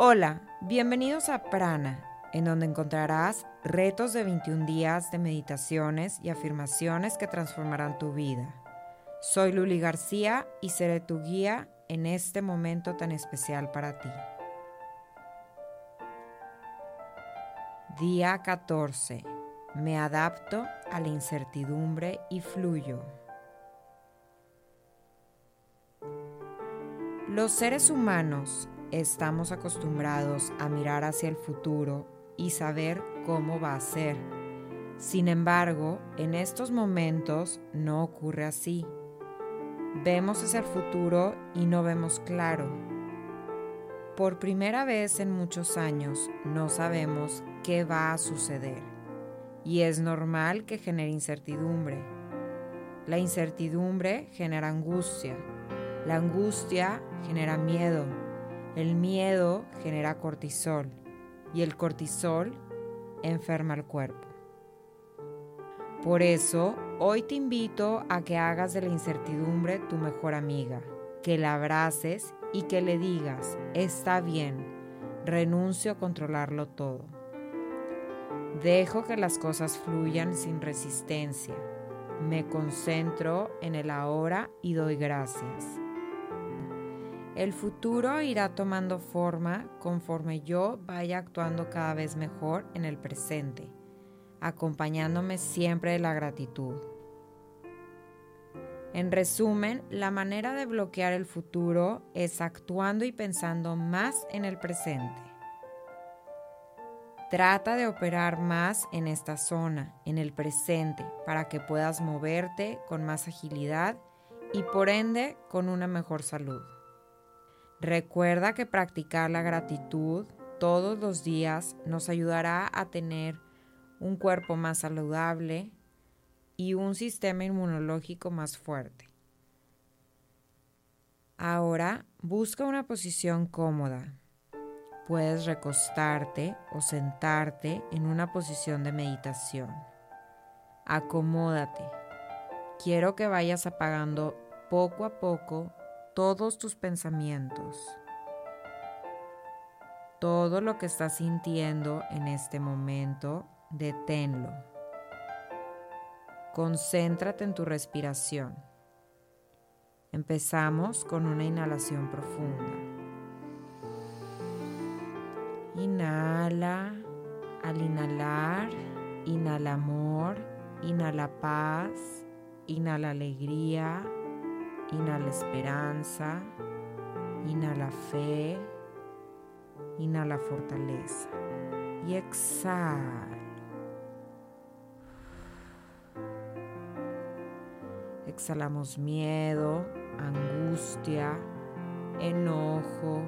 Hola, bienvenidos a Prana, en donde encontrarás retos de 21 días de meditaciones y afirmaciones que transformarán tu vida. Soy Luli García y seré tu guía en este momento tan especial para ti. Día 14. Me adapto a la incertidumbre y fluyo. Los seres humanos estamos acostumbrados a mirar hacia el futuro y saber cómo va a ser. Sin embargo, en estos momentos no ocurre así. Vemos hacia el futuro y no vemos claro. Por primera vez en muchos años no sabemos qué va a suceder y es normal que genere incertidumbre. La incertidumbre genera angustia, la angustia genera miedo el miedo genera cortisol y el cortisol enferma el cuerpo. Por eso, hoy te invito a que hagas de la incertidumbre tu mejor amiga, que la abraces y que le digas, está bien, renuncio a controlarlo todo. Dejo que las cosas fluyan sin resistencia. Me concentro en el ahora y doy gracias. El futuro irá tomando forma conforme yo vaya actuando cada vez mejor en el presente, acompañándome siempre de la gratitud. En resumen, la manera de bloquear el futuro es actuando y pensando más en el presente. Trata de operar más en esta zona, en el presente, para que puedas moverte con más agilidad y por ende con una mejor salud. Recuerda que practicar la gratitud todos los días nos ayudará a tener un cuerpo más saludable y un sistema inmunológico más fuerte. Ahora busca una posición cómoda. Puedes recostarte o sentarte en una posición de meditación. Acomódate. Quiero que vayas apagando poco a poco todos tus pensamientos, todo lo que estás sintiendo en este momento, deténlo. Concéntrate en tu respiración. Empezamos con una inhalación profunda. Inhala, al inhalar, inhala amor, inhala paz, inhala alegría, Inhala esperanza, inhala fe, inhala fortaleza y exhala. Exhalamos miedo, angustia, enojo,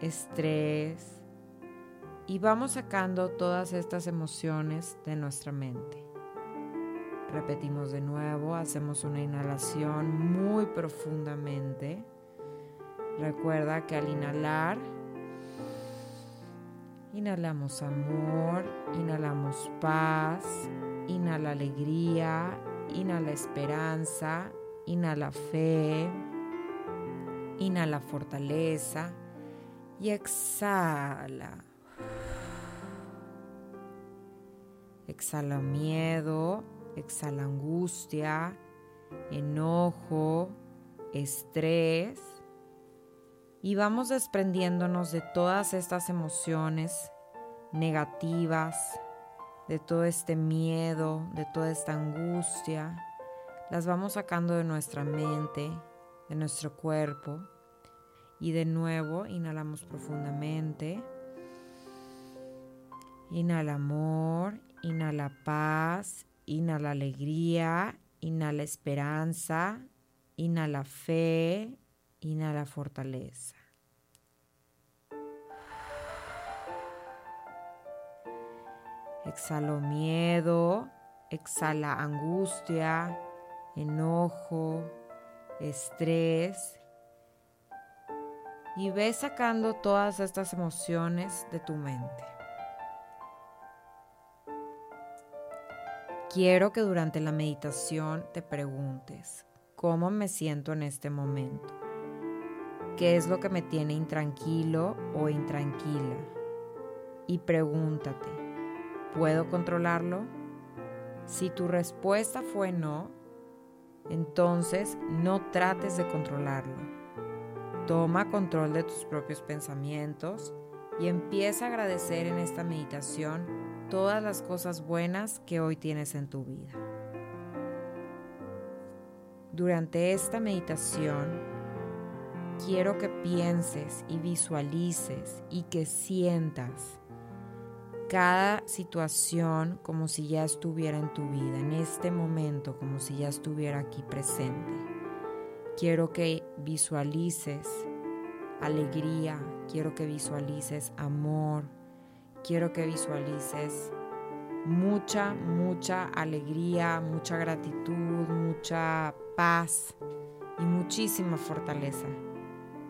estrés y vamos sacando todas estas emociones de nuestra mente. Repetimos de nuevo, hacemos una inhalación muy profundamente. Recuerda que al inhalar, inhalamos amor, inhalamos paz, inhala alegría, inhala esperanza, inhala fe, inhala fortaleza y exhala. Exhala miedo, exhala angustia, enojo, estrés y vamos desprendiéndonos de todas estas emociones negativas, de todo este miedo, de toda esta angustia. Las vamos sacando de nuestra mente, de nuestro cuerpo. Y de nuevo inhalamos profundamente. Inhala amor, inhala paz, Inhala alegría, inhala esperanza, inhala fe, inhala fortaleza. Exhalo miedo, exhala angustia, enojo, estrés. Y ve sacando todas estas emociones de tu mente. Quiero que durante la meditación te preguntes, ¿cómo me siento en este momento? ¿Qué es lo que me tiene intranquilo o intranquila? Y pregúntate, ¿puedo controlarlo? Si tu respuesta fue no, entonces no trates de controlarlo. Toma control de tus propios pensamientos y empieza a agradecer en esta meditación todas las cosas buenas que hoy tienes en tu vida. Durante esta meditación, quiero que pienses y visualices y que sientas cada situación como si ya estuviera en tu vida, en este momento como si ya estuviera aquí presente. Quiero que visualices alegría, quiero que visualices amor, quiero que visualices mucha, mucha alegría, mucha gratitud, mucha paz y muchísima fortaleza.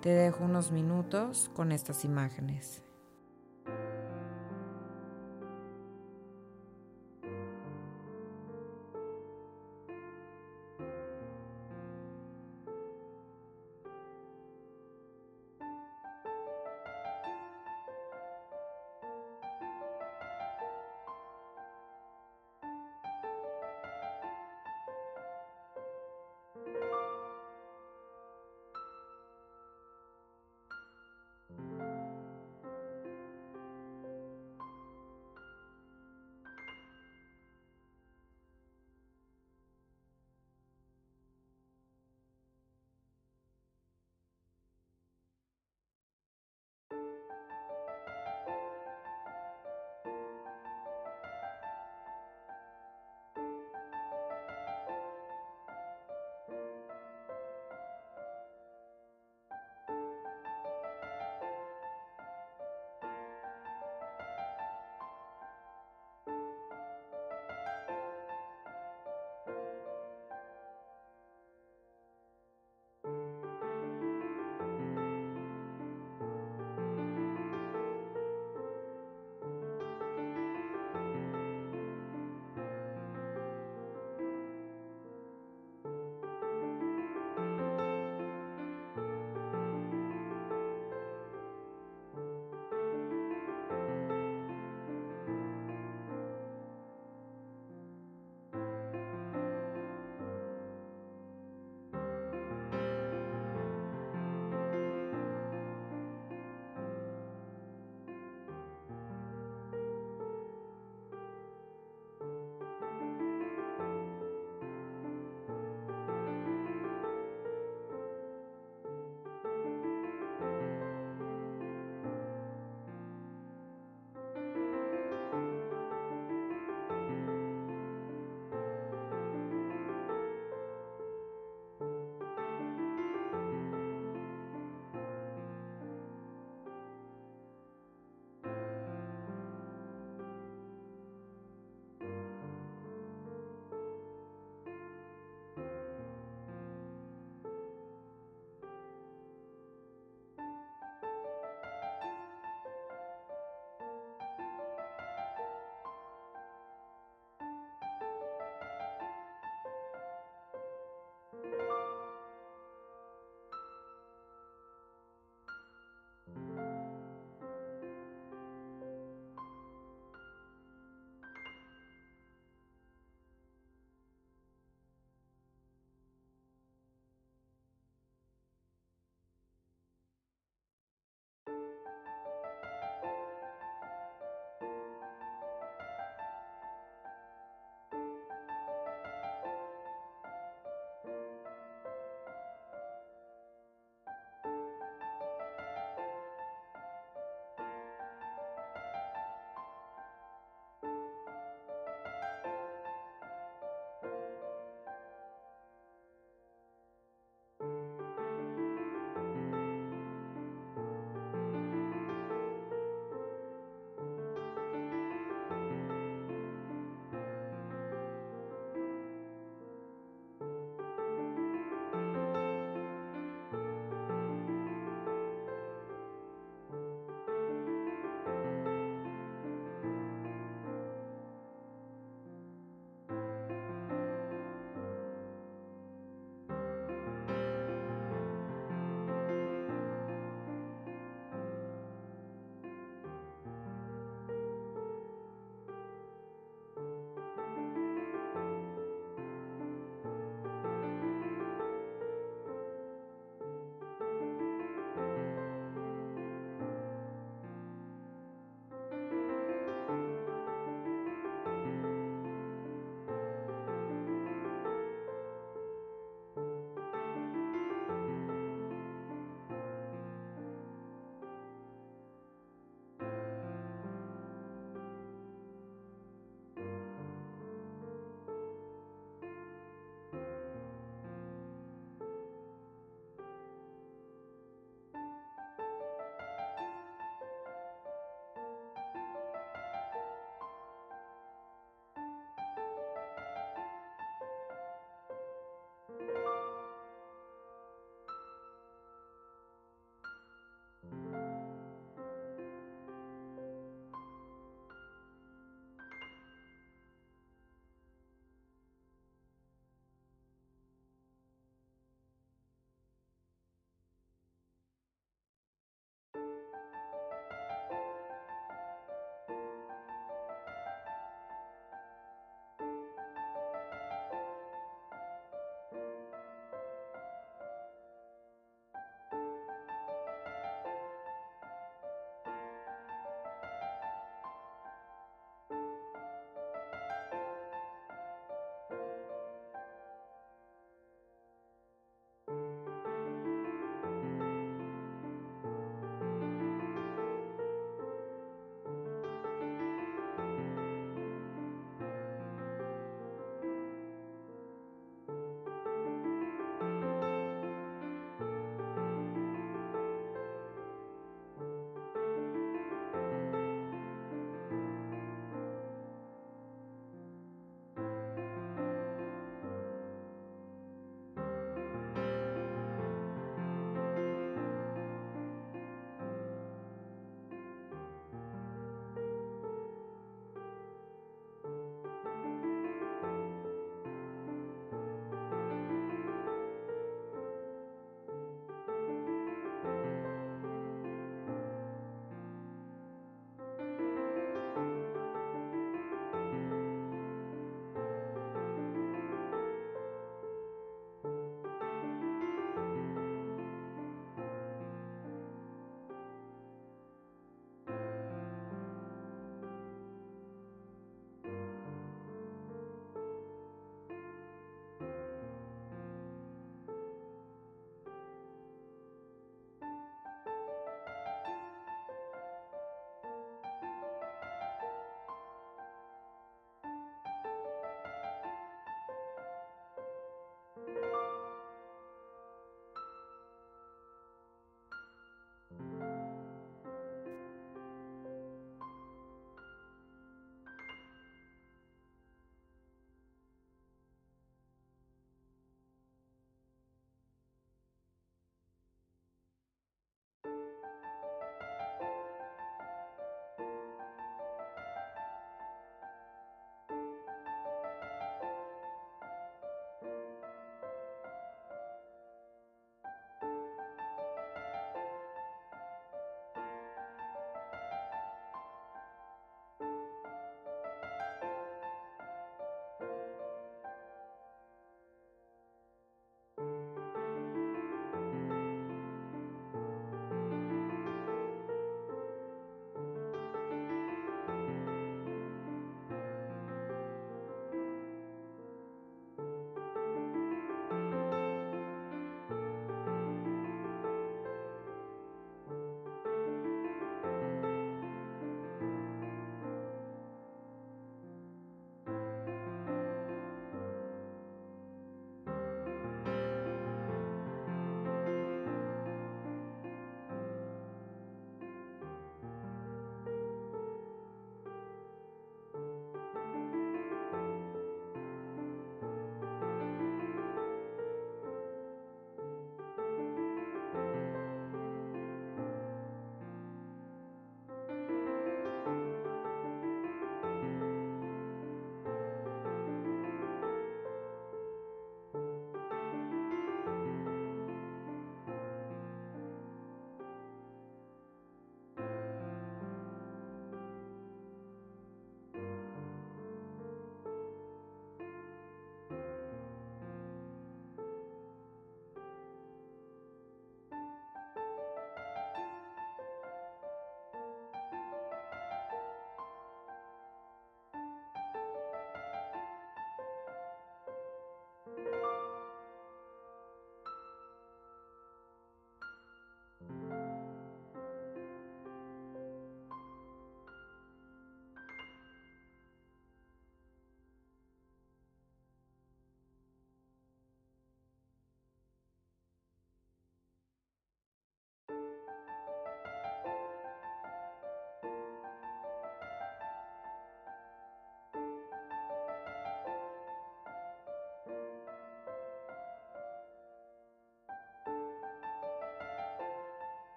Te dejo unos minutos con estas imágenes.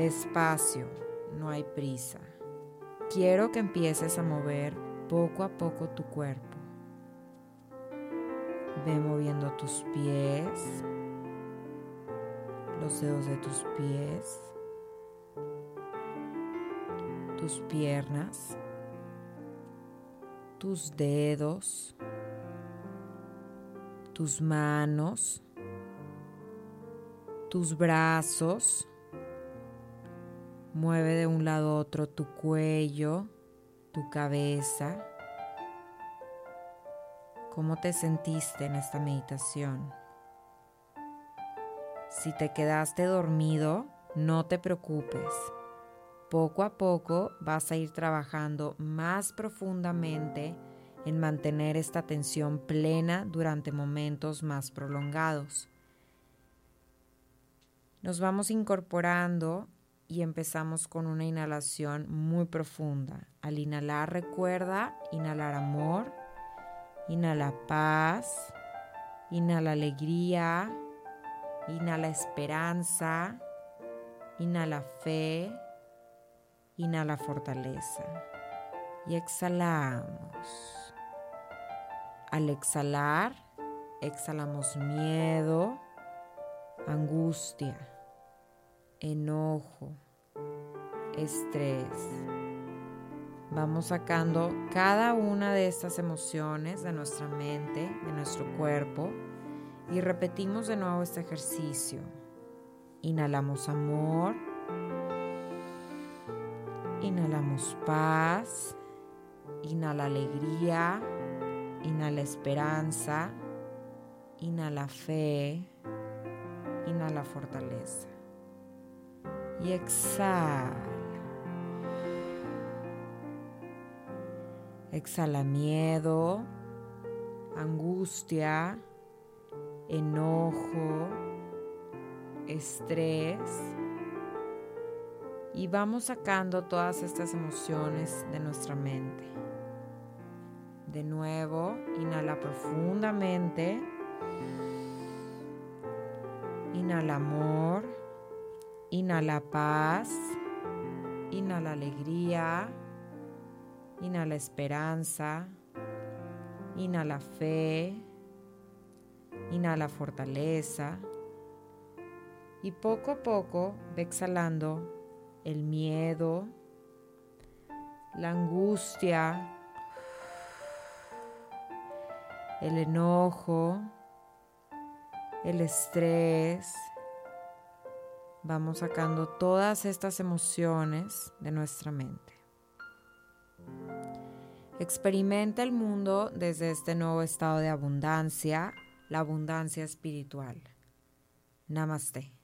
Despacio, no hay prisa. Quiero que empieces a mover poco a poco tu cuerpo. Ve moviendo tus pies, los dedos de tus pies, tus piernas, tus dedos, tus manos, tus brazos. Mueve de un lado a otro tu cuello, tu cabeza. ¿Cómo te sentiste en esta meditación? Si te quedaste dormido, no te preocupes. Poco a poco vas a ir trabajando más profundamente en mantener esta atención plena durante momentos más prolongados. Nos vamos incorporando y empezamos con una inhalación muy profunda. Al inhalar recuerda inhalar amor, inhala paz, inhala alegría, inhala esperanza, inhala fe, inhala fortaleza y exhalamos. Al exhalar, exhalamos miedo, angustia, enojo, estrés. Vamos sacando cada una de estas emociones de nuestra mente, de nuestro cuerpo y repetimos de nuevo este ejercicio. Inhalamos amor. Inhalamos paz. Inhala alegría. Inhala esperanza. Inhala fe. Inhala fortaleza. Y exhala. Exhala miedo, angustia, enojo, estrés. Y vamos sacando todas estas emociones de nuestra mente. De nuevo, inhala profundamente. Inhala amor. Inhala paz. Inhala alegría. Inhala esperanza. Inhala fe. Inhala fortaleza. Y poco a poco ve exhalando el miedo, la angustia, el enojo, el estrés. Vamos sacando todas estas emociones de nuestra mente. Experimenta el mundo desde este nuevo estado de abundancia la abundancia espiritual. Namaste.